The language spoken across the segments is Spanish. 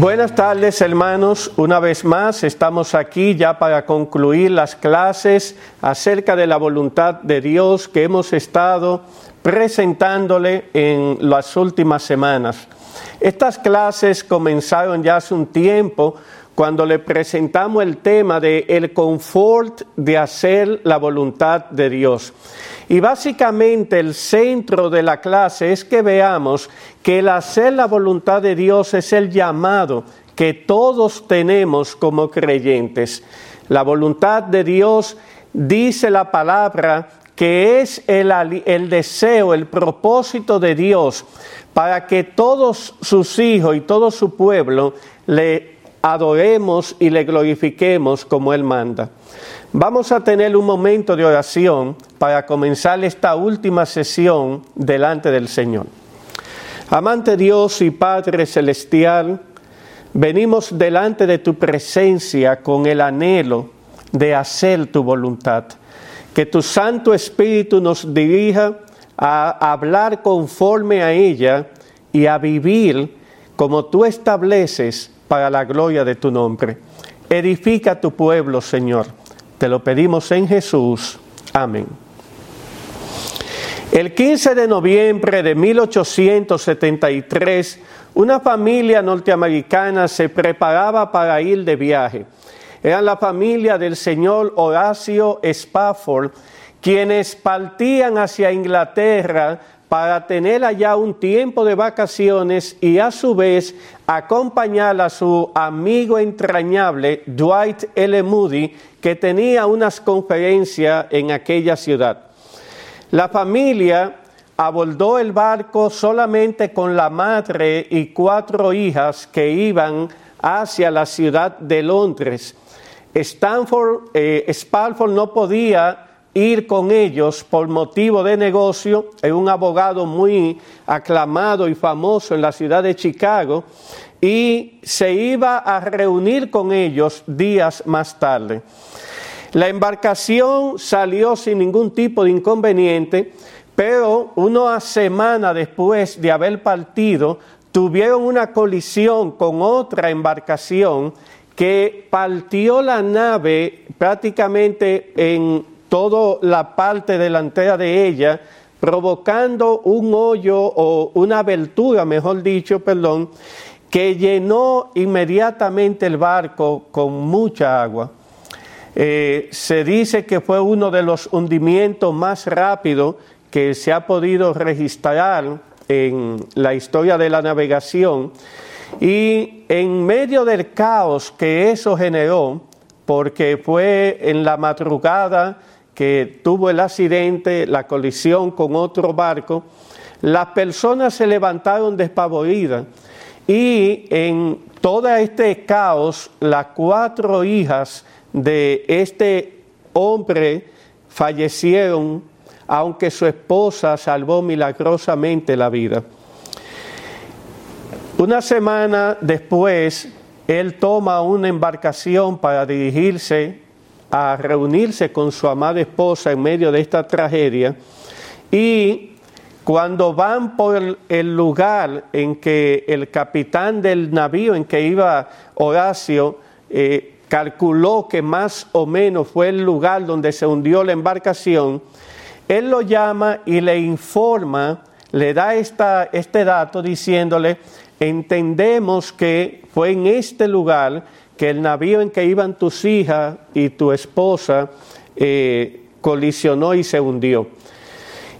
Buenas tardes hermanos, una vez más estamos aquí ya para concluir las clases acerca de la voluntad de Dios que hemos estado presentándole en las últimas semanas. Estas clases comenzaron ya hace un tiempo cuando le presentamos el tema de el confort de hacer la voluntad de Dios. Y básicamente el centro de la clase es que veamos que el hacer la voluntad de Dios es el llamado que todos tenemos como creyentes. La voluntad de Dios dice la palabra que es el, el, deseo, el propósito de Dios para que todos sus hijos y todo su pueblo le adoremos y le glorifiquemos como Él manda. Vamos a tener un momento de oración para comenzar esta última sesión delante del Señor. Amante Dios y Padre Celestial, venimos delante de tu presencia con el anhelo de hacer tu voluntad. Que tu Santo Espíritu nos dirija a hablar conforme a ella y a vivir como tú estableces para la gloria de tu nombre. Edifica tu pueblo, Señor. Te lo pedimos en Jesús. Amén. El 15 de noviembre de 1873, una familia norteamericana se preparaba para ir de viaje. Era la familia del señor Horacio Spafford, quienes partían hacia Inglaterra para tener allá un tiempo de vacaciones y a su vez acompañar a su amigo entrañable Dwight L. Moody, que tenía unas conferencias en aquella ciudad. La familia abordó el barco solamente con la madre y cuatro hijas que iban hacia la ciudad de Londres. Stanford, eh, Spalford no podía ir con ellos por motivo de negocio, es un abogado muy aclamado y famoso en la ciudad de Chicago, y se iba a reunir con ellos días más tarde. La embarcación salió sin ningún tipo de inconveniente, pero una semana después de haber partido, tuvieron una colisión con otra embarcación que partió la nave prácticamente en toda la parte delantera de ella, provocando un hoyo o una abertura, mejor dicho, perdón, que llenó inmediatamente el barco con mucha agua. Eh, se dice que fue uno de los hundimientos más rápidos que se ha podido registrar en la historia de la navegación. Y en medio del caos que eso generó, porque fue en la madrugada que tuvo el accidente, la colisión con otro barco, las personas se levantaron despavoridas y en todo este caos las cuatro hijas de este hombre fallecieron, aunque su esposa salvó milagrosamente la vida. Una semana después, él toma una embarcación para dirigirse a reunirse con su amada esposa en medio de esta tragedia. Y cuando van por el lugar en que el capitán del navío en que iba Horacio eh, calculó que más o menos fue el lugar donde se hundió la embarcación, él lo llama y le informa, le da esta, este dato diciéndole, entendemos que fue en este lugar que el navío en que iban tus hijas y tu esposa eh, colisionó y se hundió.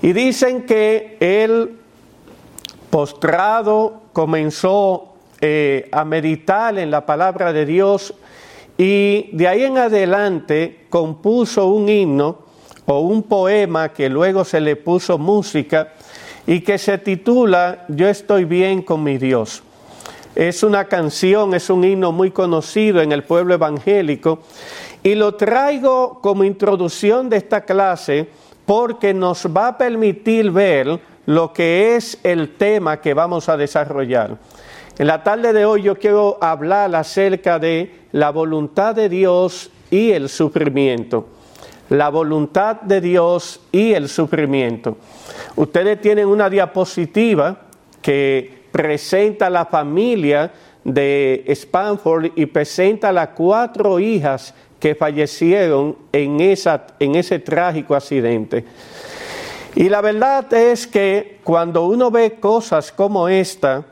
Y dicen que él, postrado, comenzó eh, a meditar en la palabra de Dios y de ahí en adelante compuso un himno o un poema que luego se le puso música y que se titula Yo estoy bien con mi Dios. Es una canción, es un himno muy conocido en el pueblo evangélico y lo traigo como introducción de esta clase porque nos va a permitir ver lo que es el tema que vamos a desarrollar. En la tarde de hoy yo quiero hablar acerca de la voluntad de Dios y el sufrimiento. La voluntad de Dios y el sufrimiento. Ustedes tienen una diapositiva que presenta la familia de Spanford y presenta las cuatro hijas que fallecieron en, esa, en ese trágico accidente. Y la verdad es que cuando uno ve cosas como esta,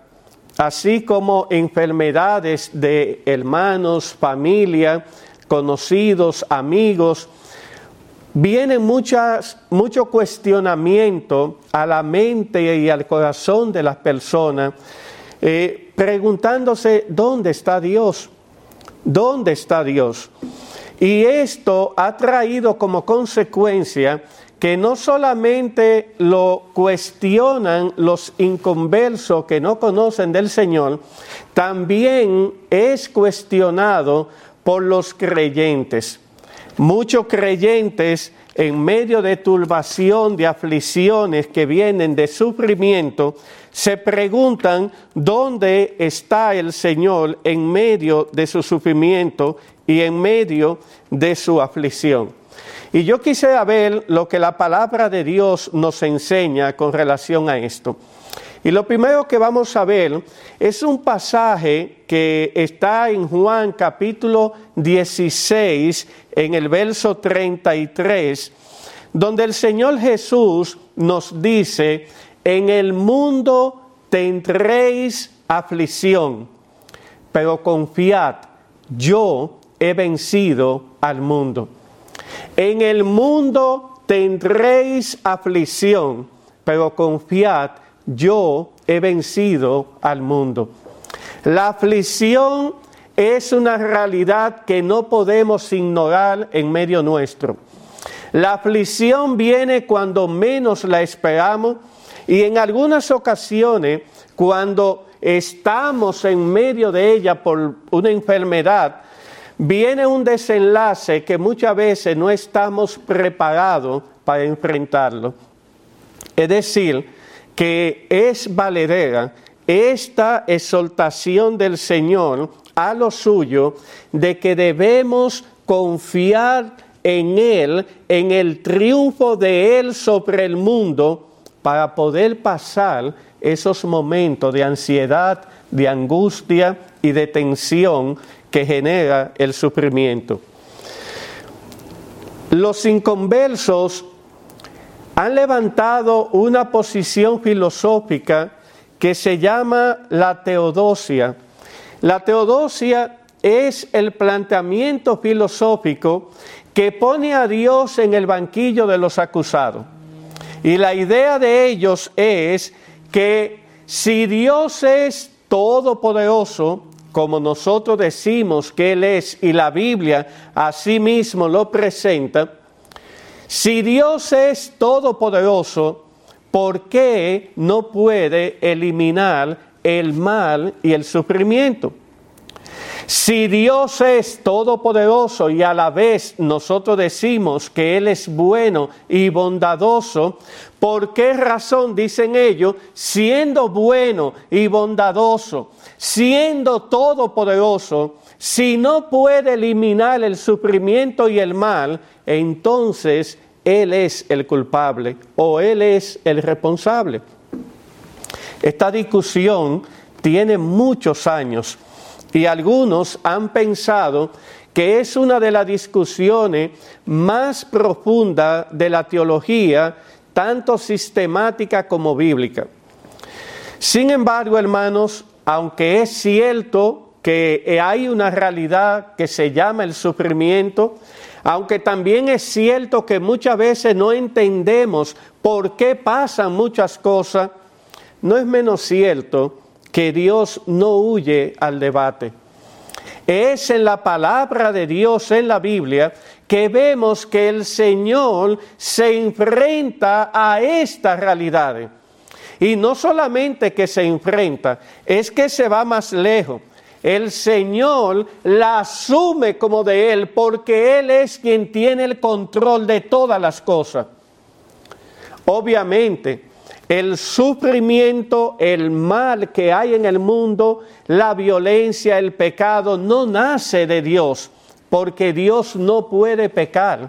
así como enfermedades de hermanos, familia, conocidos, amigos, viene mucho cuestionamiento a la mente y al corazón de las personas, eh, preguntándose, ¿dónde está Dios? ¿Dónde está Dios? Y esto ha traído como consecuencia que no solamente lo cuestionan los inconversos que no conocen del Señor, también es cuestionado por los creyentes. Muchos creyentes en medio de turbación, de aflicciones que vienen de sufrimiento, se preguntan dónde está el Señor en medio de su sufrimiento y en medio de su aflicción. Y yo quisiera ver lo que la palabra de Dios nos enseña con relación a esto. Y lo primero que vamos a ver es un pasaje que está en Juan capítulo 16, en el verso 33, donde el Señor Jesús nos dice, en el mundo tendréis aflicción, pero confiad, yo he vencido al mundo. En el mundo tendréis aflicción, pero confiad, yo he vencido al mundo. La aflicción es una realidad que no podemos ignorar en medio nuestro. La aflicción viene cuando menos la esperamos y en algunas ocasiones cuando estamos en medio de ella por una enfermedad, viene un desenlace que muchas veces no estamos preparados para enfrentarlo. Es decir, que es valedera esta exaltación del Señor a lo suyo de que debemos confiar en Él, en el triunfo de Él sobre el mundo, para poder pasar esos momentos de ansiedad, de angustia y de tensión que genera el sufrimiento. Los inconversos han levantado una posición filosófica que se llama la teodosia. La teodosia es el planteamiento filosófico que pone a Dios en el banquillo de los acusados. Y la idea de ellos es que si Dios es todopoderoso, como nosotros decimos que Él es y la Biblia así mismo lo presenta, si Dios es todopoderoso, ¿por qué no puede eliminar el mal y el sufrimiento? Si Dios es todopoderoso y a la vez nosotros decimos que Él es bueno y bondadoso, ¿por qué razón dicen ellos, siendo bueno y bondadoso, siendo todopoderoso, si no puede eliminar el sufrimiento y el mal, entonces Él es el culpable o Él es el responsable? Esta discusión tiene muchos años y algunos han pensado que es una de las discusiones más profundas de la teología, tanto sistemática como bíblica. Sin embargo, hermanos, aunque es cierto que hay una realidad que se llama el sufrimiento, aunque también es cierto que muchas veces no entendemos por qué pasan muchas cosas, no es menos cierto que Dios no huye al debate. Es en la palabra de Dios en la Biblia que vemos que el Señor se enfrenta a esta realidad. Y no solamente que se enfrenta, es que se va más lejos. El Señor la asume como de Él porque Él es quien tiene el control de todas las cosas. Obviamente, el sufrimiento, el mal que hay en el mundo, la violencia, el pecado, no nace de Dios, porque Dios no puede pecar.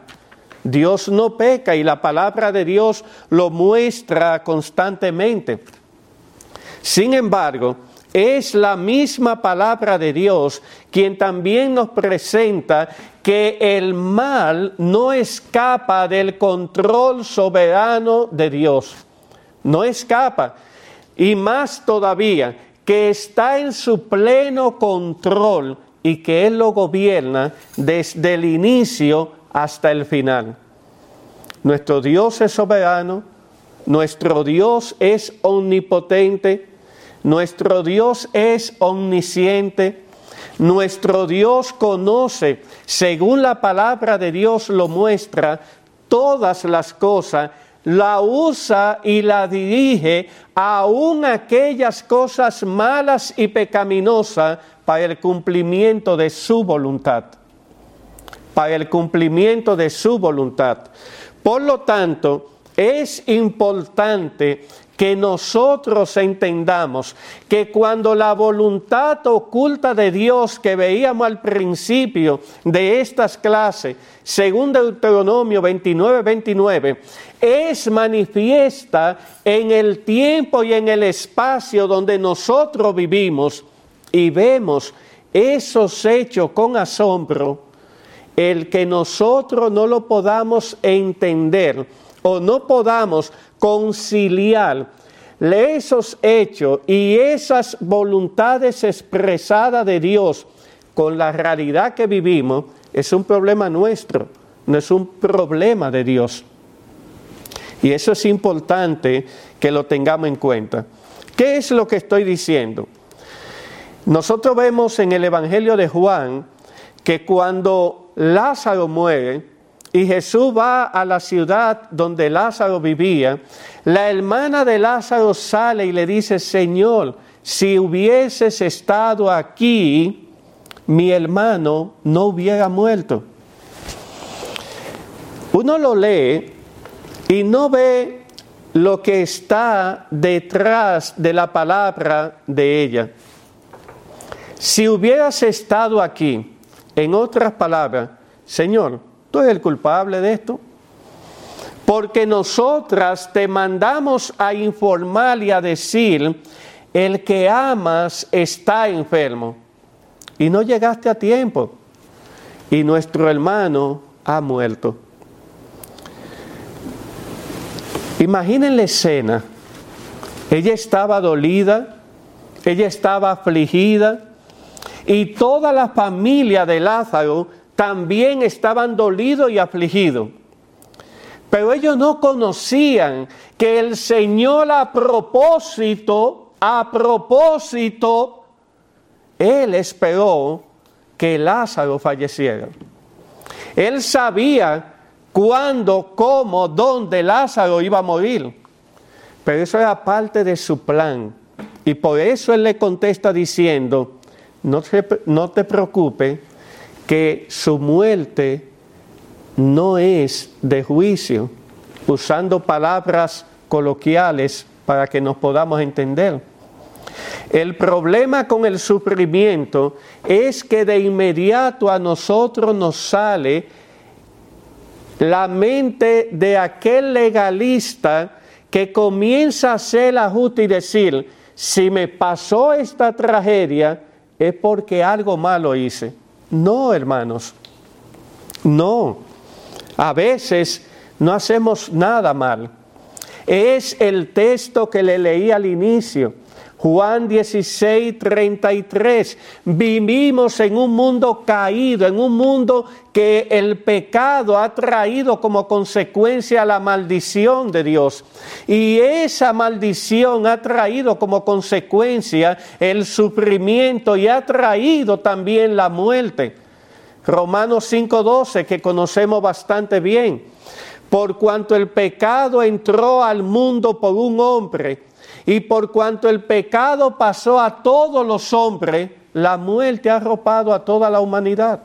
Dios no peca y la palabra de Dios lo muestra constantemente. Sin embargo, es la misma palabra de Dios quien también nos presenta que el mal no escapa del control soberano de Dios. No escapa. Y más todavía, que está en su pleno control y que Él lo gobierna desde el inicio hasta el final. Nuestro Dios es soberano, nuestro Dios es omnipotente, nuestro Dios es omnisciente, nuestro Dios conoce, según la palabra de Dios lo muestra, todas las cosas, la usa y la dirige aún aquellas cosas malas y pecaminosas para el cumplimiento de su voluntad. Para el cumplimiento de su voluntad. Por lo tanto, es importante que nosotros entendamos que cuando la voluntad oculta de Dios que veíamos al principio de estas clases, según Deuteronomio 29, 29, es manifiesta en el tiempo y en el espacio donde nosotros vivimos y vemos esos hechos con asombro, el que nosotros no lo podamos entender o no podamos conciliar esos hechos y esas voluntades expresadas de Dios con la realidad que vivimos, es un problema nuestro, no es un problema de Dios. Y eso es importante que lo tengamos en cuenta. ¿Qué es lo que estoy diciendo? Nosotros vemos en el Evangelio de Juan que cuando Lázaro muere, y Jesús va a la ciudad donde Lázaro vivía, la hermana de Lázaro sale y le dice, Señor, si hubieses estado aquí, mi hermano no hubiera muerto. Uno lo lee y no ve lo que está detrás de la palabra de ella. Si hubieras estado aquí, en otras palabras, Señor, Tú eres el culpable de esto. Porque nosotras te mandamos a informar y a decir, el que amas está enfermo. Y no llegaste a tiempo. Y nuestro hermano ha muerto. Imaginen la escena. Ella estaba dolida, ella estaba afligida y toda la familia de Lázaro también estaban dolidos y afligidos. Pero ellos no conocían que el Señor a propósito, a propósito, Él esperó que Lázaro falleciera. Él sabía cuándo, cómo, dónde Lázaro iba a morir. Pero eso era parte de su plan. Y por eso Él le contesta diciendo, no te, no te preocupes, que su muerte no es de juicio, usando palabras coloquiales para que nos podamos entender. El problema con el sufrimiento es que de inmediato a nosotros nos sale la mente de aquel legalista que comienza a hacer la justa y decir, si me pasó esta tragedia es porque algo malo hice. No, hermanos, no. A veces no hacemos nada mal. Es el texto que le leí al inicio. Juan 16, 33. Vivimos en un mundo caído, en un mundo que el pecado ha traído como consecuencia la maldición de Dios. Y esa maldición ha traído como consecuencia el sufrimiento y ha traído también la muerte. Romanos 5:12, que conocemos bastante bien. Por cuanto el pecado entró al mundo por un hombre, y por cuanto el pecado pasó a todos los hombres, la muerte ha arropado a toda la humanidad.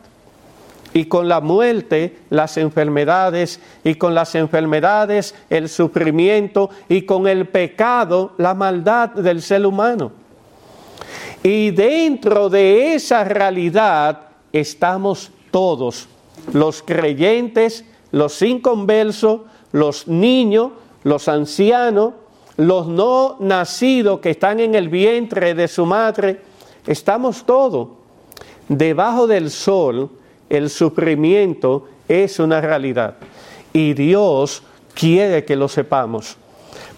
Y con la muerte las enfermedades, y con las enfermedades el sufrimiento, y con el pecado la maldad del ser humano. Y dentro de esa realidad estamos todos, los creyentes, los inconversos, los niños, los ancianos, los no nacidos que están en el vientre de su madre, estamos todos. Debajo del sol, el sufrimiento es una realidad y Dios quiere que lo sepamos.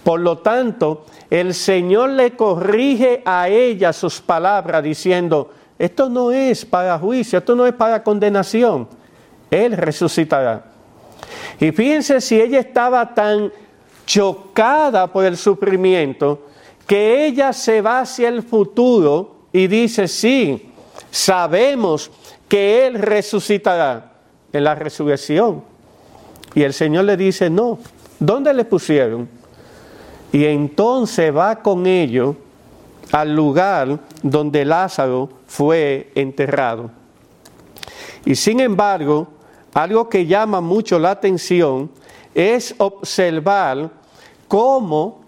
Por lo tanto, el Señor le corrige a ella sus palabras diciendo, esto no es para juicio, esto no es para condenación, Él resucitará. Y fíjense si ella estaba tan chocada por el sufrimiento que ella se va hacia el futuro y dice, sí, sabemos que Él resucitará en la resurrección. Y el Señor le dice, no, ¿dónde le pusieron? Y entonces va con ellos al lugar donde Lázaro fue enterrado. Y sin embargo, algo que llama mucho la atención es observar cómo,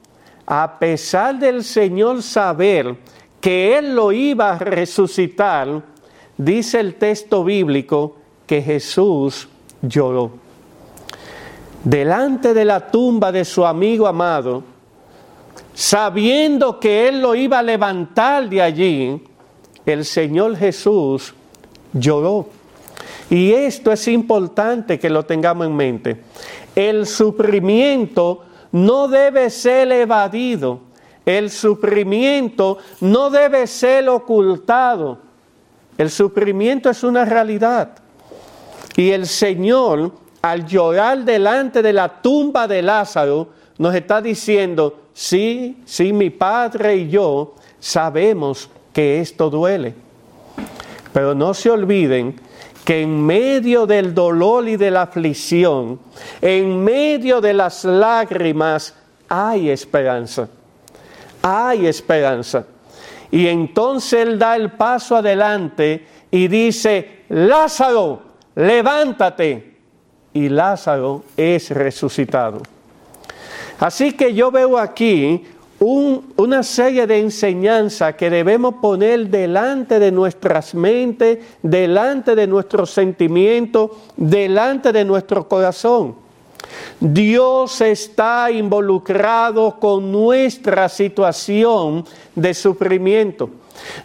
a pesar del Señor saber que Él lo iba a resucitar, dice el texto bíblico que Jesús lloró. Delante de la tumba de su amigo amado, sabiendo que Él lo iba a levantar de allí, el Señor Jesús lloró. Y esto es importante que lo tengamos en mente. El sufrimiento no debe ser evadido. El sufrimiento no debe ser ocultado. El sufrimiento es una realidad. Y el Señor, al llorar delante de la tumba de Lázaro, nos está diciendo, sí, sí, mi Padre y yo sabemos que esto duele. Pero no se olviden que en medio del dolor y de la aflicción, en medio de las lágrimas, hay esperanza. Hay esperanza. Y entonces Él da el paso adelante y dice, Lázaro, levántate. Y Lázaro es resucitado. Así que yo veo aquí una serie de enseñanzas que debemos poner delante de nuestras mentes, delante de nuestros sentimientos, delante de nuestro corazón. Dios está involucrado con nuestra situación de sufrimiento.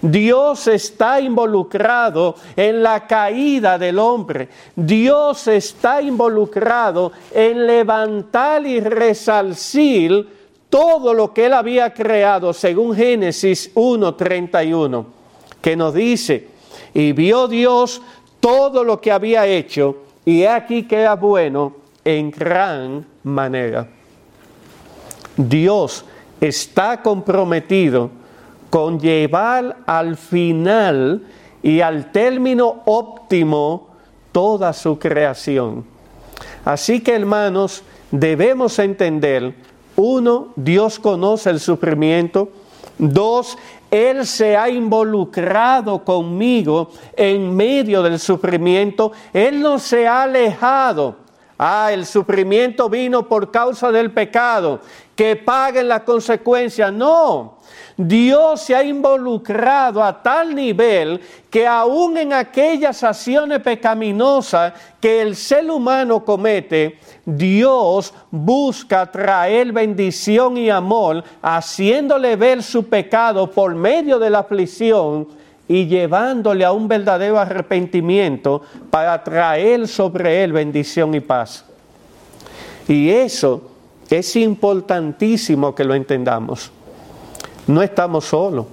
Dios está involucrado en la caída del hombre. Dios está involucrado en levantar y resalcir todo lo que él había creado, según Génesis 1.31, que nos dice, y vio Dios todo lo que había hecho, y aquí que era bueno en gran manera. Dios está comprometido con llevar al final y al término óptimo toda su creación. Así que hermanos, debemos entender uno, Dios conoce el sufrimiento. Dos, Él se ha involucrado conmigo en medio del sufrimiento. Él no se ha alejado. Ah, el sufrimiento vino por causa del pecado. Que paguen las consecuencias. No, Dios se ha involucrado a tal nivel que aún en aquellas acciones pecaminosas que el ser humano comete, Dios busca traer bendición y amor, haciéndole ver su pecado por medio de la aflicción y llevándole a un verdadero arrepentimiento para traer sobre él bendición y paz. Y eso es importantísimo que lo entendamos no estamos solos.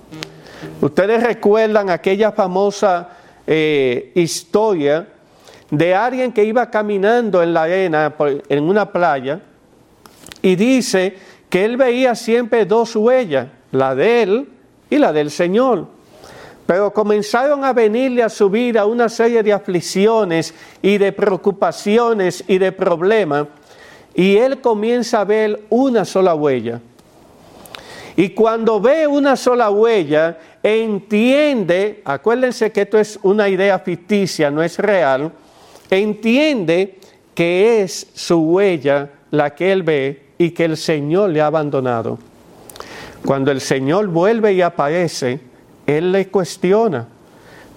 Ustedes recuerdan aquella famosa eh, historia de alguien que iba caminando en la arena, en una playa, y dice que él veía siempre dos huellas, la de él y la del Señor. Pero comenzaron a venirle a su vida una serie de aflicciones y de preocupaciones y de problemas, y él comienza a ver una sola huella. Y cuando ve una sola huella, entiende, acuérdense que esto es una idea ficticia, no es real, entiende que es su huella la que él ve y que el Señor le ha abandonado. Cuando el Señor vuelve y aparece, él le cuestiona,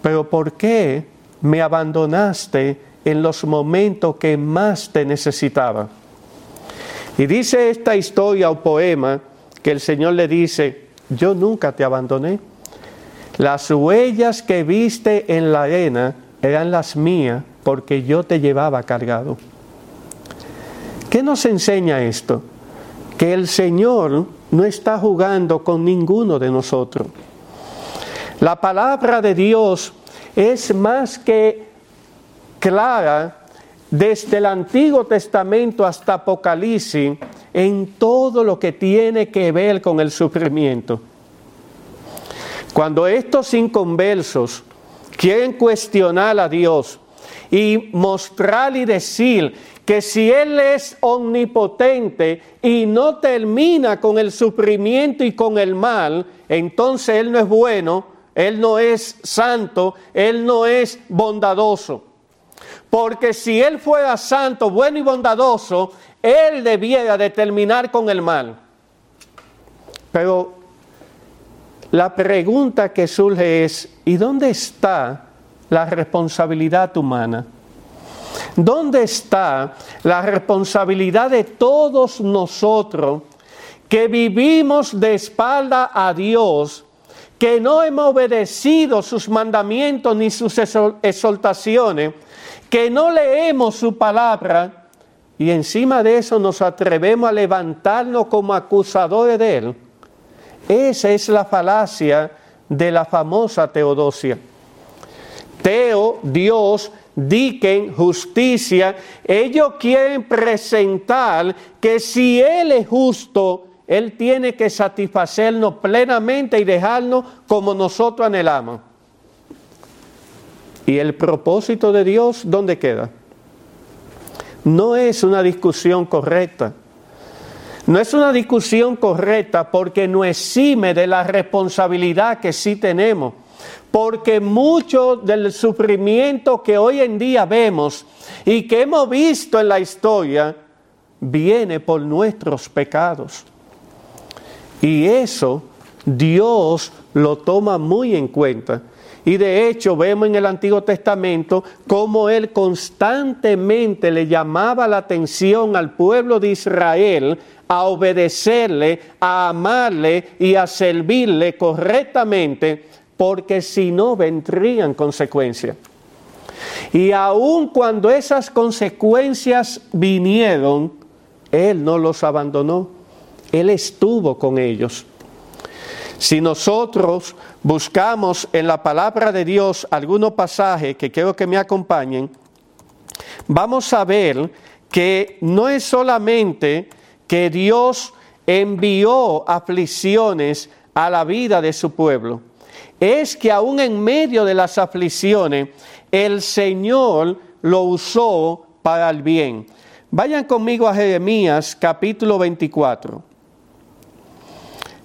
pero ¿por qué me abandonaste en los momentos que más te necesitaba? Y dice esta historia o poema, que el Señor le dice, yo nunca te abandoné. Las huellas que viste en la arena eran las mías porque yo te llevaba cargado. ¿Qué nos enseña esto? Que el Señor no está jugando con ninguno de nosotros. La palabra de Dios es más que clara desde el Antiguo Testamento hasta Apocalipsis en todo lo que tiene que ver con el sufrimiento. Cuando estos inconversos quieren cuestionar a Dios y mostrar y decir que si Él es omnipotente y no termina con el sufrimiento y con el mal, entonces Él no es bueno, Él no es santo, Él no es bondadoso. Porque si Él fuera santo, bueno y bondadoso, Él debiera de terminar con el mal. Pero la pregunta que surge es, ¿y dónde está la responsabilidad humana? ¿Dónde está la responsabilidad de todos nosotros que vivimos de espalda a Dios, que no hemos obedecido sus mandamientos ni sus exaltaciones, que no leemos su palabra y encima de eso nos atrevemos a levantarnos como acusadores de él? Esa es la falacia de la famosa teodosia. Teo, Dios, diquen, justicia, ellos quieren presentar que si Él es justo, Él tiene que satisfacernos plenamente y dejarnos como nosotros anhelamos. ¿Y el propósito de Dios dónde queda? No es una discusión correcta. No es una discusión correcta porque no exime de la responsabilidad que sí tenemos porque mucho del sufrimiento que hoy en día vemos y que hemos visto en la historia viene por nuestros pecados. Y eso Dios lo toma muy en cuenta. Y de hecho vemos en el Antiguo Testamento cómo Él constantemente le llamaba la atención al pueblo de Israel a obedecerle, a amarle y a servirle correctamente porque si no vendrían consecuencias. Y aun cuando esas consecuencias vinieron, Él no los abandonó, Él estuvo con ellos. Si nosotros buscamos en la palabra de Dios algunos pasajes que quiero que me acompañen, vamos a ver que no es solamente que Dios envió aflicciones a la vida de su pueblo, es que aún en medio de las aflicciones, el Señor lo usó para el bien. Vayan conmigo a Jeremías capítulo 24.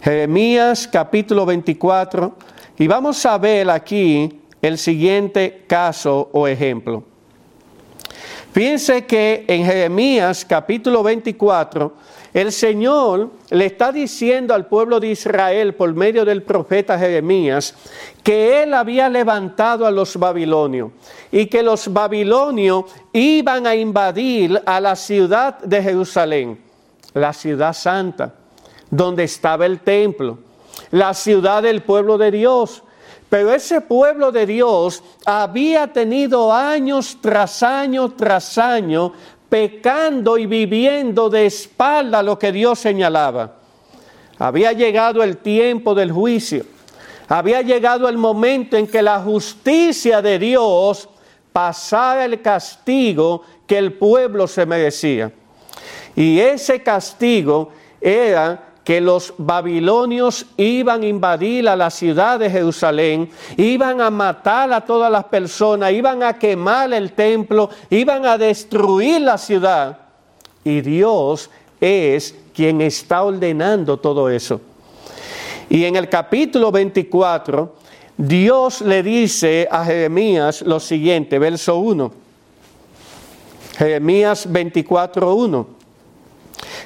Jeremías capítulo 24 y vamos a ver aquí el siguiente caso o ejemplo. Fíjense que en Jeremías capítulo 24 el Señor le está diciendo al pueblo de Israel por medio del profeta Jeremías que él había levantado a los babilonios y que los babilonios iban a invadir a la ciudad de Jerusalén, la ciudad santa, donde estaba el templo, la ciudad del pueblo de Dios. Pero ese pueblo de Dios había tenido años tras año tras año pecando y viviendo de espalda lo que Dios señalaba. Había llegado el tiempo del juicio. Había llegado el momento en que la justicia de Dios pasara el castigo que el pueblo se merecía. Y ese castigo era que los babilonios iban a invadir a la ciudad de Jerusalén, iban a matar a todas las personas, iban a quemar el templo, iban a destruir la ciudad. Y Dios es quien está ordenando todo eso. Y en el capítulo 24, Dios le dice a Jeremías lo siguiente, verso 1. Jeremías 24, 1.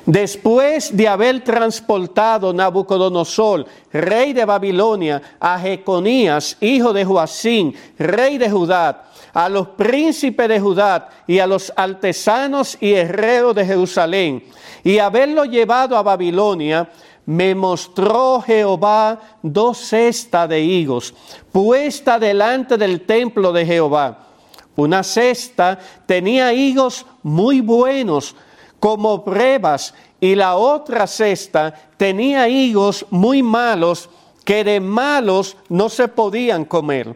Después de haber transportado Nabucodonosor, rey de Babilonia, a Jeconías, hijo de Joacín, rey de Judá, a los príncipes de Judá y a los artesanos y herreros de Jerusalén, y haberlo llevado a Babilonia, me mostró Jehová dos cestas de higos, puesta delante del templo de Jehová. Una cesta tenía higos muy buenos, como pruebas, y la otra cesta tenía higos muy malos, que de malos no se podían comer.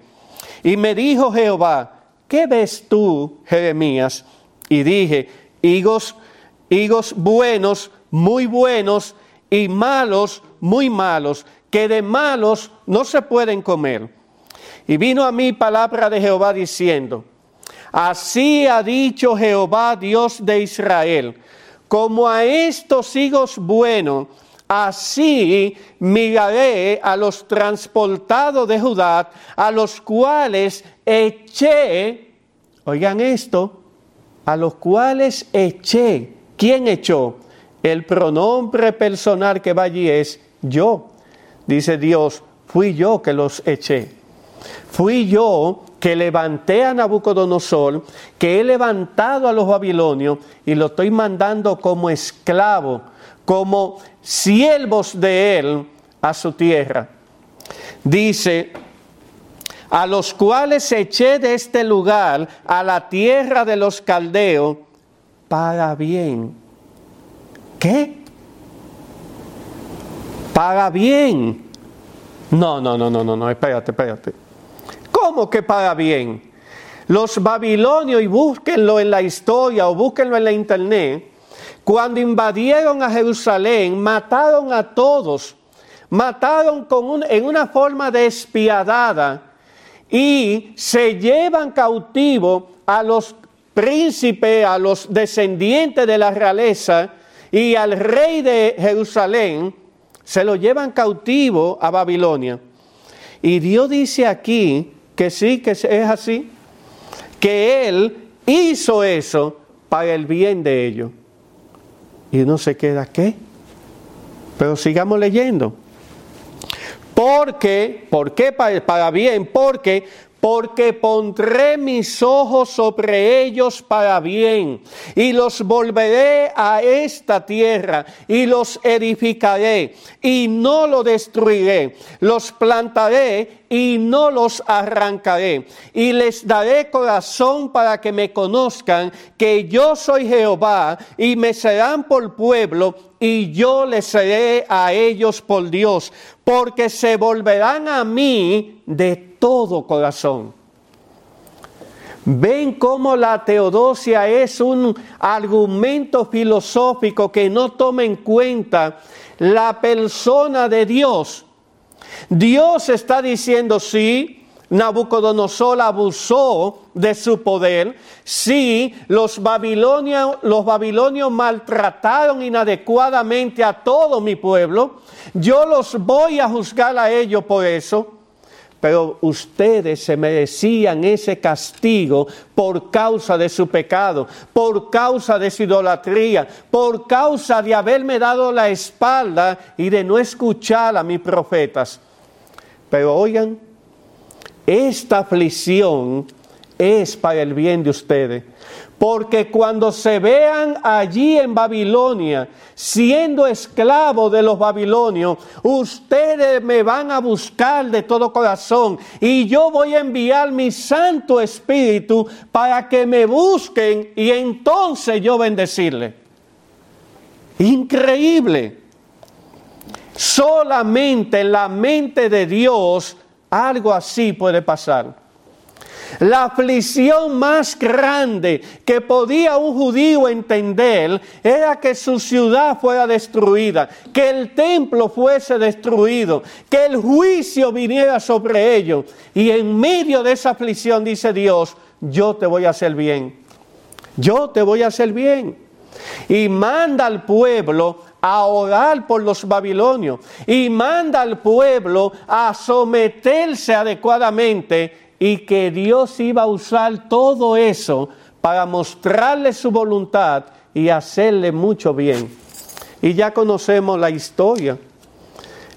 Y me dijo Jehová, ¿qué ves tú, Jeremías? Y dije, higos, higos buenos, muy buenos, y malos, muy malos, que de malos no se pueden comer. Y vino a mí palabra de Jehová diciendo, así ha dicho Jehová Dios de Israel, como a estos higos buenos, así miraré a los transportados de Judá, a los cuales eché, oigan esto, a los cuales eché. ¿Quién echó? El pronombre personal que va allí es yo. Dice Dios, fui yo que los eché. Fui yo que levanté a Nabucodonosor, que he levantado a los babilonios y lo estoy mandando como esclavo, como siervos de él a su tierra. Dice, a los cuales eché de este lugar a la tierra de los caldeos para bien ¿Qué? Paga bien. No, no, no, no, no, no, espérate, espérate. ¿Cómo que paga bien? Los babilonios, y búsquenlo en la historia o búsquenlo en la internet, cuando invadieron a Jerusalén, mataron a todos, mataron con en una forma despiadada y se llevan cautivo a los príncipes, a los descendientes de la realeza, y al rey de Jerusalén se lo llevan cautivo a Babilonia. Y Dios dice aquí que sí, que es así, que Él hizo eso para el bien de ellos. Y uno se queda, ¿qué? Pero sigamos leyendo. Porque, ¿por qué para, para bien? Porque porque pondré mis ojos sobre ellos para bien, y los volveré a esta tierra, y los edificaré, y no lo destruiré, los plantaré y no los arrancaré, y les daré corazón para que me conozcan que yo soy Jehová, y me serán por pueblo, y yo les seré a ellos por Dios, porque se volverán a mí de todo corazón. Ven cómo la teodosia es un argumento filosófico que no toma en cuenta la persona de Dios. Dios está diciendo, sí, Nabucodonosor abusó de su poder, sí, los babilonios, los babilonios maltrataron inadecuadamente a todo mi pueblo, yo los voy a juzgar a ellos por eso pero ustedes se merecían ese castigo por causa de su pecado, por causa de su idolatría, por causa de haberme dado la espalda y de no escuchar a mis profetas. Pero oigan, esta aflicción es para el bien de ustedes porque cuando se vean allí en Babilonia, siendo esclavos de los babilonios, ustedes me van a buscar de todo corazón y yo voy a enviar mi Santo Espíritu para que me busquen y entonces yo bendecirle. Increíble. Solamente en la mente de Dios algo así puede pasar. La aflicción más grande que podía un judío entender era que su ciudad fuera destruida, que el templo fuese destruido, que el juicio viniera sobre ellos. Y en medio de esa aflicción dice Dios, yo te voy a hacer bien. Yo te voy a hacer bien. Y manda al pueblo a orar por los babilonios. Y manda al pueblo a someterse adecuadamente y que Dios iba a usar todo eso para mostrarle su voluntad y hacerle mucho bien. Y ya conocemos la historia.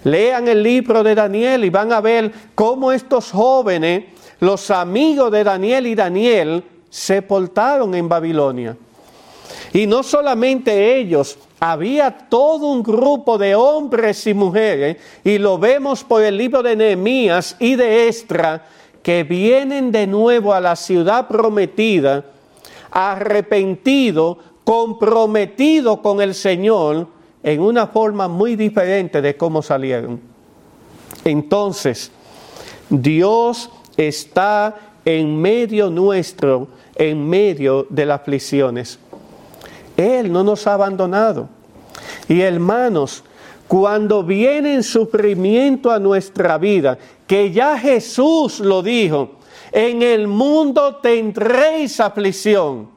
Lean el libro de Daniel y van a ver cómo estos jóvenes, los amigos de Daniel y Daniel, se portaron en Babilonia. Y no solamente ellos, había todo un grupo de hombres y mujeres, y lo vemos por el libro de Nehemías y de Estra, que vienen de nuevo a la ciudad prometida, arrepentido, comprometido con el Señor, en una forma muy diferente de cómo salieron. Entonces, Dios está en medio nuestro, en medio de las aflicciones. Él no nos ha abandonado. Y hermanos, cuando viene sufrimiento a nuestra vida, que ya Jesús lo dijo, en el mundo tendréis aflicción,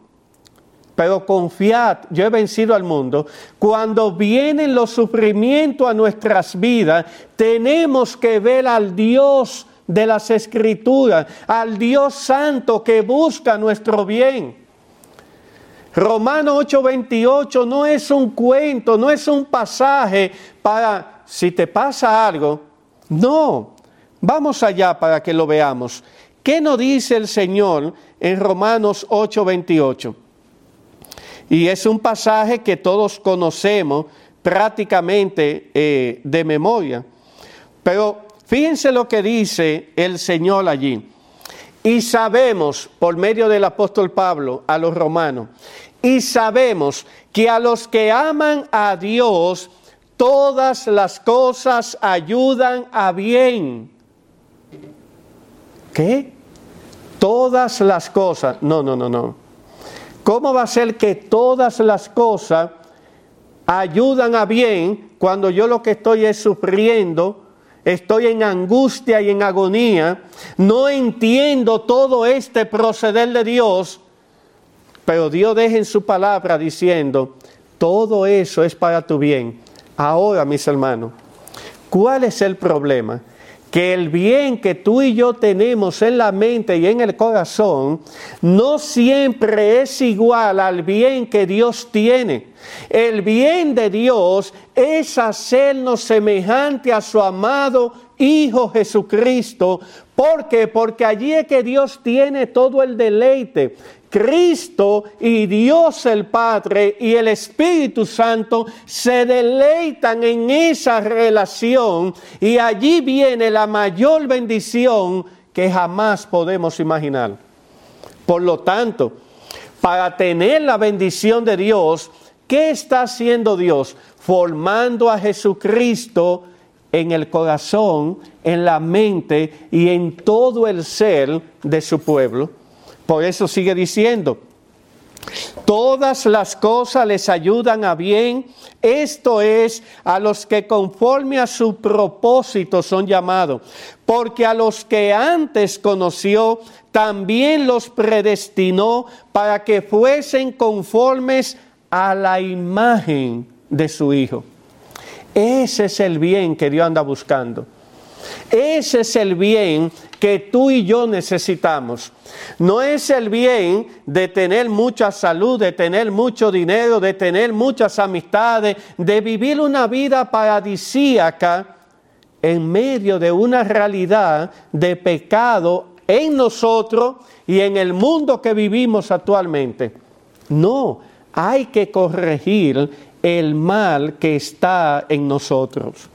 pero confiad, yo he vencido al mundo. Cuando vienen los sufrimientos a nuestras vidas, tenemos que ver al Dios de las Escrituras, al Dios Santo que busca nuestro bien. Romano 8:28 no es un cuento, no es un pasaje para si te pasa algo. No, vamos allá para que lo veamos. ¿Qué nos dice el Señor en Romanos 8:28? Y es un pasaje que todos conocemos prácticamente eh, de memoria. Pero fíjense lo que dice el Señor allí. Y sabemos, por medio del apóstol Pablo a los romanos, y sabemos que a los que aman a Dios, todas las cosas ayudan a bien. ¿Qué? Todas las cosas. No, no, no, no. ¿Cómo va a ser que todas las cosas ayudan a bien cuando yo lo que estoy es sufriendo? estoy en angustia y en agonía, no entiendo todo este proceder de Dios, pero Dios deja en su palabra diciendo, todo eso es para tu bien. Ahora, mis hermanos, ¿cuál es el problema? Que el bien que tú y yo tenemos en la mente y en el corazón no siempre es igual al bien que Dios tiene. El bien de Dios es hacernos semejante a su amado Hijo Jesucristo. ¿Por qué? Porque allí es que Dios tiene todo el deleite. Cristo y Dios el Padre y el Espíritu Santo se deleitan en esa relación y allí viene la mayor bendición que jamás podemos imaginar. Por lo tanto, para tener la bendición de Dios, ¿qué está haciendo Dios? Formando a Jesucristo en el corazón, en la mente y en todo el ser de su pueblo. Por eso sigue diciendo, todas las cosas les ayudan a bien, esto es, a los que conforme a su propósito son llamados, porque a los que antes conoció, también los predestinó para que fuesen conformes a la imagen de su Hijo. Ese es el bien que Dios anda buscando. Ese es el bien que tú y yo necesitamos. No es el bien de tener mucha salud, de tener mucho dinero, de tener muchas amistades, de vivir una vida paradisíaca en medio de una realidad de pecado en nosotros y en el mundo que vivimos actualmente. No, hay que corregir el mal que está en nosotros.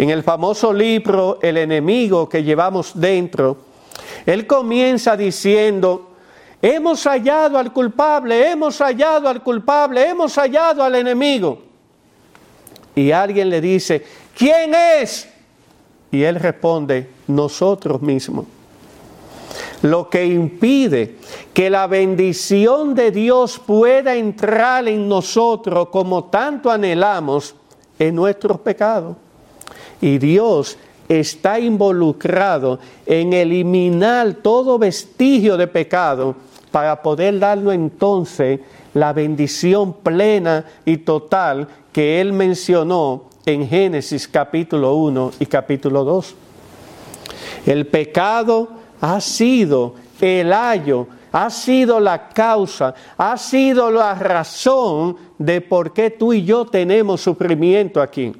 En el famoso libro El enemigo que llevamos dentro, él comienza diciendo, hemos hallado al culpable, hemos hallado al culpable, hemos hallado al enemigo. Y alguien le dice, ¿quién es? Y él responde, nosotros mismos. Lo que impide que la bendición de Dios pueda entrar en nosotros como tanto anhelamos es nuestros pecados. Y Dios está involucrado en eliminar todo vestigio de pecado para poder darnos entonces la bendición plena y total que Él mencionó en Génesis capítulo 1 y capítulo 2. El pecado ha sido el ayo, ha sido la causa, ha sido la razón de por qué tú y yo tenemos sufrimiento aquí.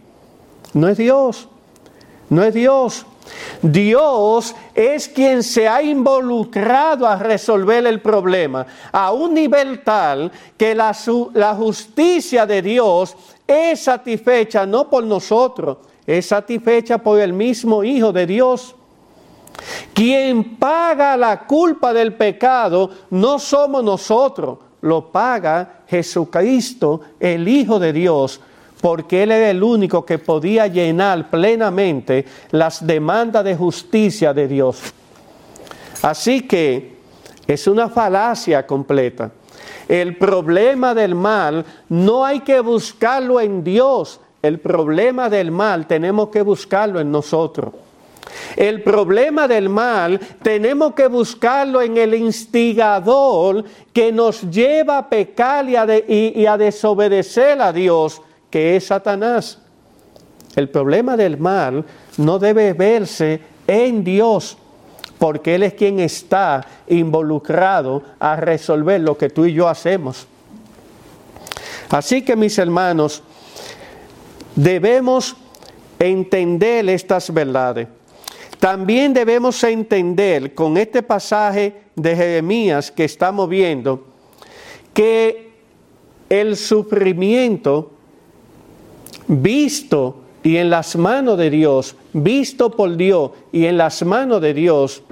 No es Dios, no es Dios. Dios es quien se ha involucrado a resolver el problema a un nivel tal que la, la, justicia de Dios es satisfecha no por nosotros, es satisfecha por el mismo Hijo de Dios. Quien paga la culpa del pecado no somos nosotros, lo paga Jesucristo, el Hijo de Dios, porque Él era el único que podía llenar plenamente las demandas de justicia de Dios. Así que es una falacia completa. El problema del mal no hay que buscarlo en Dios, el problema del mal tenemos que buscarlo en nosotros. El problema del mal tenemos que buscarlo en el instigador que nos lleva a pecar y a, y a desobedecer a Dios que es Satanás. El problema del mal no debe verse en Dios, porque Él es quien está involucrado a resolver lo que tú y yo hacemos. Así que mis hermanos, debemos entender estas verdades. También debemos entender con este pasaje de Jeremías que estamos viendo que el sufrimiento visto y en las manos de Dios, visto por Dios y en las manos de Dios,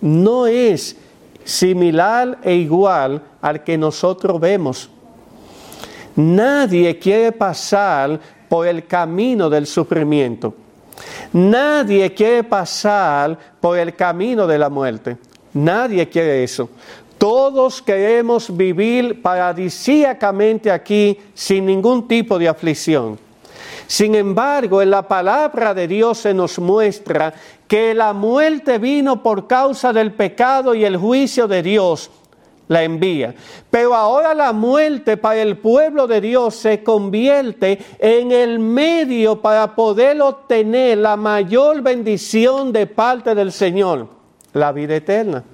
no es similar e igual al que nosotros vemos. Nadie quiere pasar por el camino del sufrimiento. Nadie quiere pasar por el camino de la muerte. Nadie quiere eso. Todos queremos vivir paradisíacamente aquí sin ningún tipo de aflicción. Sin embargo, en la palabra de Dios se nos muestra que la muerte vino por causa del pecado y el juicio de Dios la envía. Pero ahora la muerte para el pueblo de Dios se convierte en el medio para poder obtener la mayor bendición de parte del Señor, la vida eterna.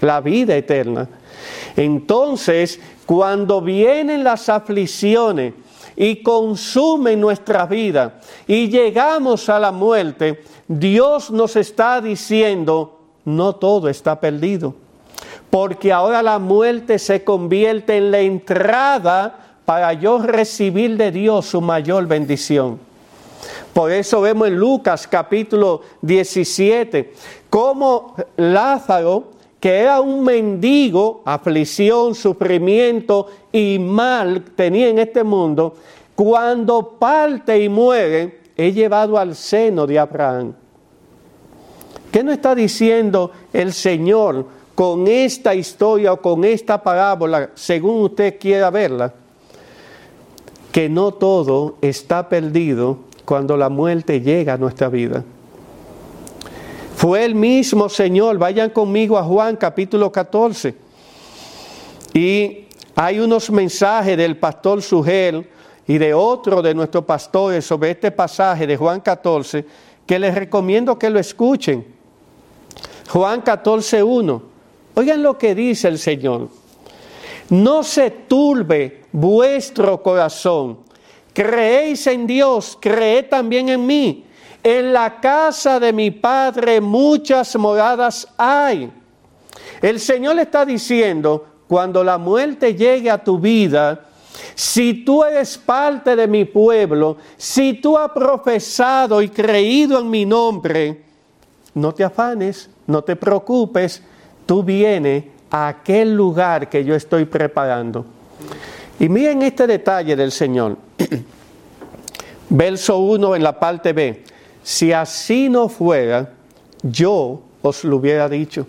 La vida eterna. Entonces, cuando vienen las aflicciones, y consume nuestra vida y llegamos a la muerte, Dios nos está diciendo, no todo está perdido, porque ahora la muerte se convierte en la entrada para yo recibir de Dios su mayor bendición. Por eso vemos en Lucas capítulo 17 cómo Lázaro, que era un mendigo, aflicción, sufrimiento y mal tenía en este mundo, cuando parte y muere, es llevado al seno de Abraham. ¿Qué no está diciendo el Señor con esta historia o con esta parábola, según usted quiera verla? Que no todo está perdido cuando la muerte llega a nuestra vida. Fue el mismo Señor, vayan conmigo a Juan capítulo 14. Y hay unos mensajes del pastor Sugel y de otro de nuestros pastores sobre este pasaje de Juan 14 que les recomiendo que lo escuchen. Juan 14, 1. Oigan lo que dice el Señor. No se turbe vuestro corazón. Creéis en Dios, creed también en mí. En la casa de mi Padre muchas moradas hay. El Señor le está diciendo, cuando la muerte llegue a tu vida, si tú eres parte de mi pueblo, si tú has profesado y creído en mi nombre, no te afanes, no te preocupes, tú vienes a aquel lugar que yo estoy preparando. Y miren este detalle del Señor. Verso 1 en la parte B. Si así no fuera, yo os lo hubiera dicho.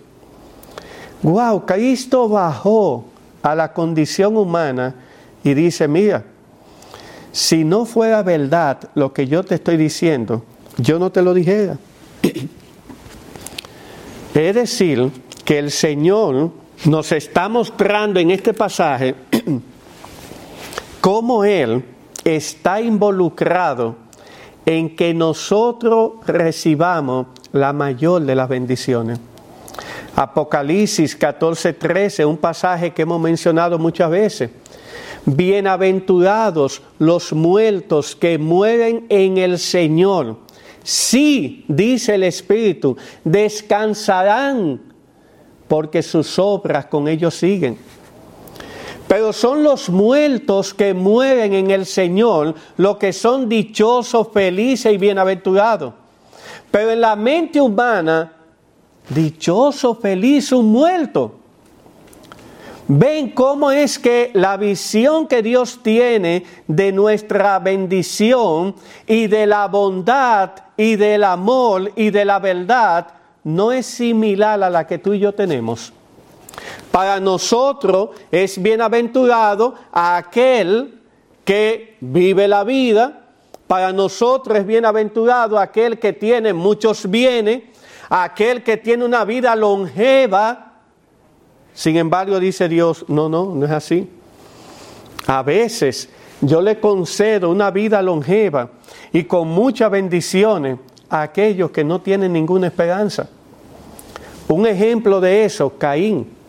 Wow, Cristo bajó a la condición humana y dice, mira, si no fuera verdad lo que yo te estoy diciendo, yo no te lo dijera. es decir, que el Señor nos está mostrando en este pasaje cómo Él está involucrado en que nosotros recibamos la mayor de las bendiciones. Apocalipsis 14:13, un pasaje que hemos mencionado muchas veces. Bienaventurados los muertos que mueren en el Señor. sí, dice el Espíritu, descansarán porque sus obras con ellos siguen. Pero son los muertos que mueren en el Señor los que son dichosos, felices y bienaventurados. Pero en la mente humana, dichoso, feliz, un muerto. Ven cómo es que la visión que Dios tiene de nuestra bendición y de la bondad y del amor y de la verdad no es similar a la que tú y yo tenemos. Para nosotros es bienaventurado aquel que vive la vida. Para nosotros es bienaventurado aquel que tiene muchos bienes, aquel que tiene una vida longeva. Sin embargo, dice Dios, no, no, no es así. A veces yo le concedo una vida longeva y con muchas bendiciones a aquellos que no tienen ninguna esperanza. Un ejemplo de eso, Caín.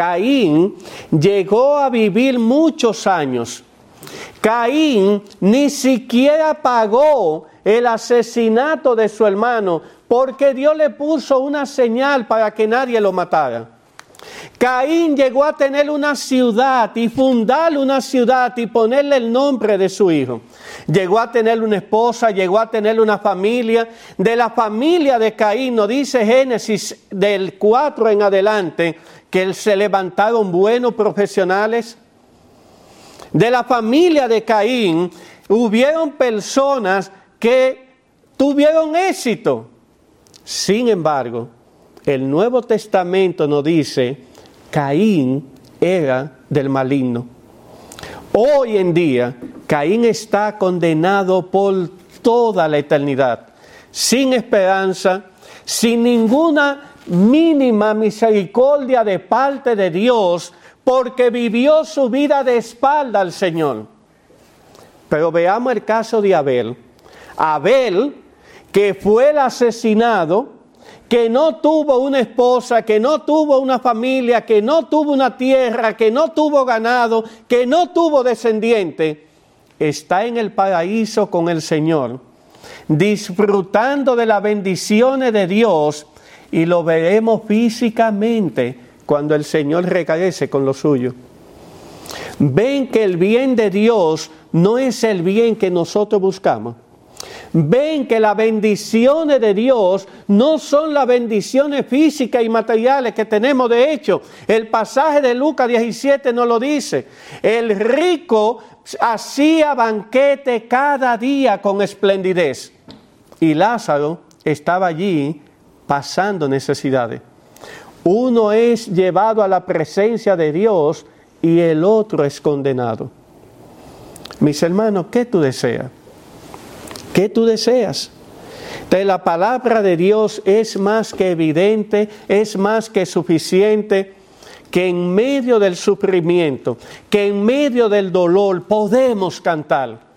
Caín llegó a vivir muchos años. Caín ni siquiera pagó el asesinato de su hermano porque Dios le puso una señal para que nadie lo matara. Caín llegó a tener una ciudad y fundar una ciudad y ponerle el nombre de su hijo. Llegó a tener una esposa, llegó a tener una familia. De la familia de Caín, nos dice Génesis del 4 en adelante, que se levantaron buenos profesionales. De la familia de Caín hubieron personas que tuvieron éxito. Sin embargo, el Nuevo Testamento nos dice, Caín era del maligno. Hoy en día, Caín está condenado por toda la eternidad, sin esperanza, sin ninguna mínima misericordia de parte de Dios porque vivió su vida de espalda al Señor. Pero veamos el caso de Abel. Abel, que fue el asesinado, que no tuvo una esposa, que no tuvo una familia, que no tuvo una tierra, que no tuvo ganado, que no tuvo descendiente, está en el paraíso con el Señor, disfrutando de las bendiciones de Dios y lo veremos físicamente cuando el Señor regrese con lo suyo. Ven que el bien de Dios no es el bien que nosotros buscamos. Ven que las bendiciones de Dios no son las bendiciones físicas y materiales que tenemos. De hecho, el pasaje de Lucas 17 nos lo dice. El rico hacía banquete cada día con esplendidez. Y Lázaro estaba allí pasando necesidades. Uno es llevado a la presencia de Dios y el otro es condenado. Mis hermanos, ¿qué tú deseas? ¿Qué tú deseas? De la palabra de Dios es más que evidente, es más que suficiente que en medio del sufrimiento, que en medio del dolor podemos cantar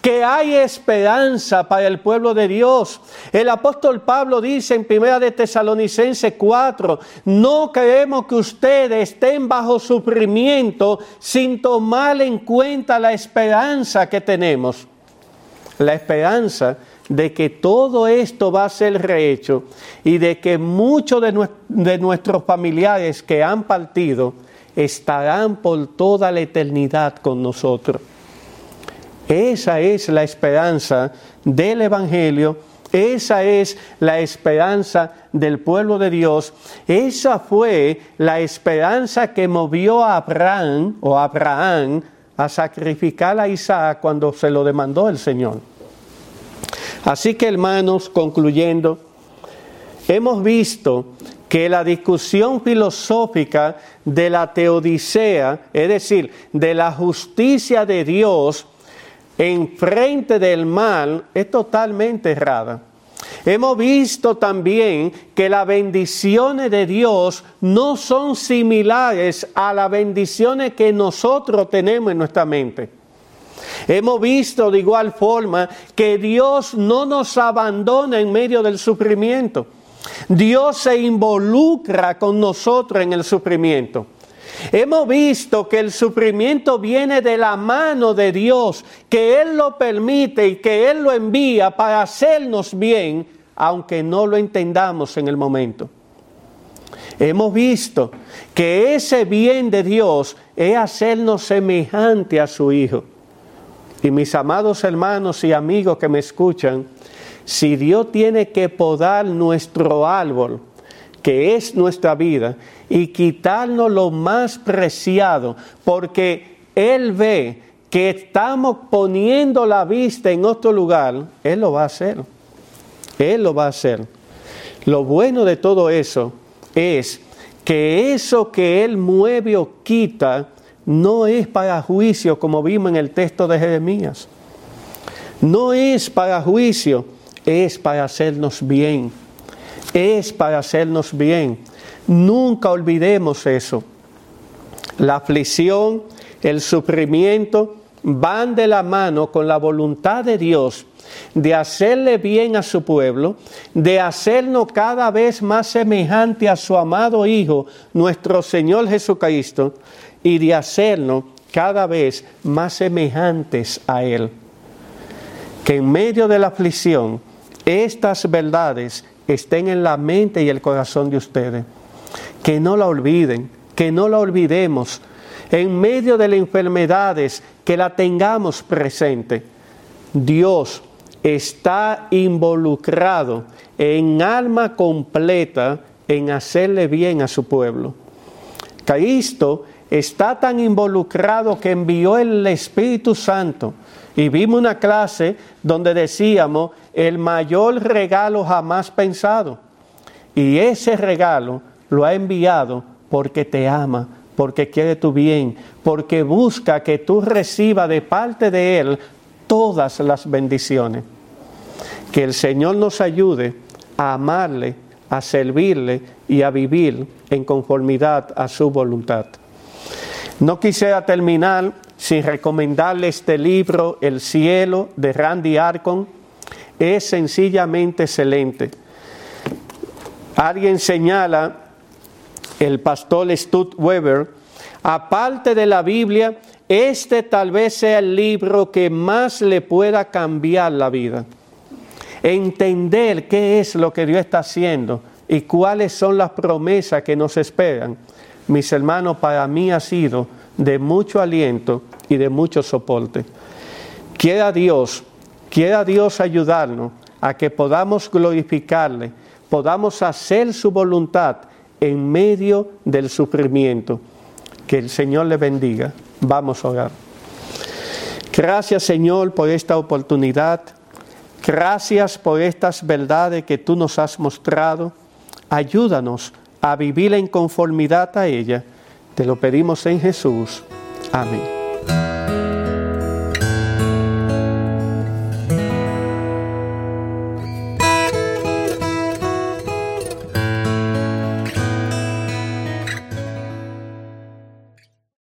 que hay esperanza para el pueblo de Dios. El apóstol Pablo dice en primera de Tesalonicenses 4, no queremos que ustedes estén bajo sufrimiento sin tomar en cuenta la esperanza que tenemos. La esperanza de que todo esto va a ser rehecho y de que muchos de, de nuestros familiares que han partido estarán por toda la eternidad con nosotros. Esa es la esperanza del Evangelio, esa es la esperanza del pueblo de Dios, esa fue la esperanza que movió a Abraham o Abraham a sacrificar a Isaac cuando se lo demandó el Señor. Así que hermanos, concluyendo, hemos visto que la discusión filosófica de la teodicea, es decir, de la justicia de Dios, en frente del mal es totalmente errada. Hemos visto también que las bendiciones de Dios no son similares a las bendiciones que nosotros tenemos en nuestra mente. Hemos visto de igual forma que Dios no nos abandona en medio del sufrimiento. Dios se involucra con nosotros en el sufrimiento. Hemos visto que el sufrimiento viene de la mano de Dios, que Él lo permite y que Él lo envía para hacernos bien, aunque no lo entendamos en el momento. Hemos visto que ese bien de Dios es hacernos semejante a su Hijo. Y mis amados hermanos y amigos que me escuchan, si Dios tiene que podar nuestro árbol, que es nuestra vida, y quitarnos lo más preciado, porque Él ve que estamos poniendo la vista en otro lugar, Él lo va a hacer. Él lo va a hacer. Lo bueno de todo eso es que eso que Él mueve o quita no es para juicio, como vimos en el texto de Jeremías. No es para juicio, es para hacernos bien. Es para hacernos bien. Nunca olvidemos eso. La aflicción, el sufrimiento van de la mano con la voluntad de Dios de hacerle bien a su pueblo, de hacernos cada vez más semejante a su amado Hijo, nuestro Señor Jesucristo, y de hacernos cada vez más semejantes a Él. Que en medio de la aflicción estas verdades estén en la mente y el corazón de ustedes. Que no la olviden, que no la olvidemos. En medio de las enfermedades, que la tengamos presente. Dios está involucrado en alma completa en hacerle bien a su pueblo. Cristo está tan involucrado que envió el Espíritu Santo. Y vimos una clase donde decíamos el mayor regalo jamás pensado. Y ese regalo lo ha enviado porque te ama, porque quiere tu bien, porque busca que tú recibas de parte de Él todas las bendiciones. Que el Señor nos ayude a amarle, a servirle y a vivir en conformidad a su voluntad. No quisiera terminar sin recomendarle este libro, El cielo, de Randy Arcon. Es sencillamente excelente. Alguien señala, el pastor Stutt Weber, aparte de la Biblia, este tal vez sea el libro que más le pueda cambiar la vida entender qué es lo que Dios está haciendo y cuáles son las promesas que nos esperan, mis hermanos, para mí ha sido de mucho aliento y de mucho soporte. Quiera Dios, quiera Dios ayudarnos a que podamos glorificarle, podamos hacer su voluntad en medio del sufrimiento. Que el Señor le bendiga. Vamos a orar. Gracias Señor por esta oportunidad. Gracias por estas verdades que tú nos has mostrado. Ayúdanos a vivir en conformidad a ella. Te lo pedimos en Jesús. Amén.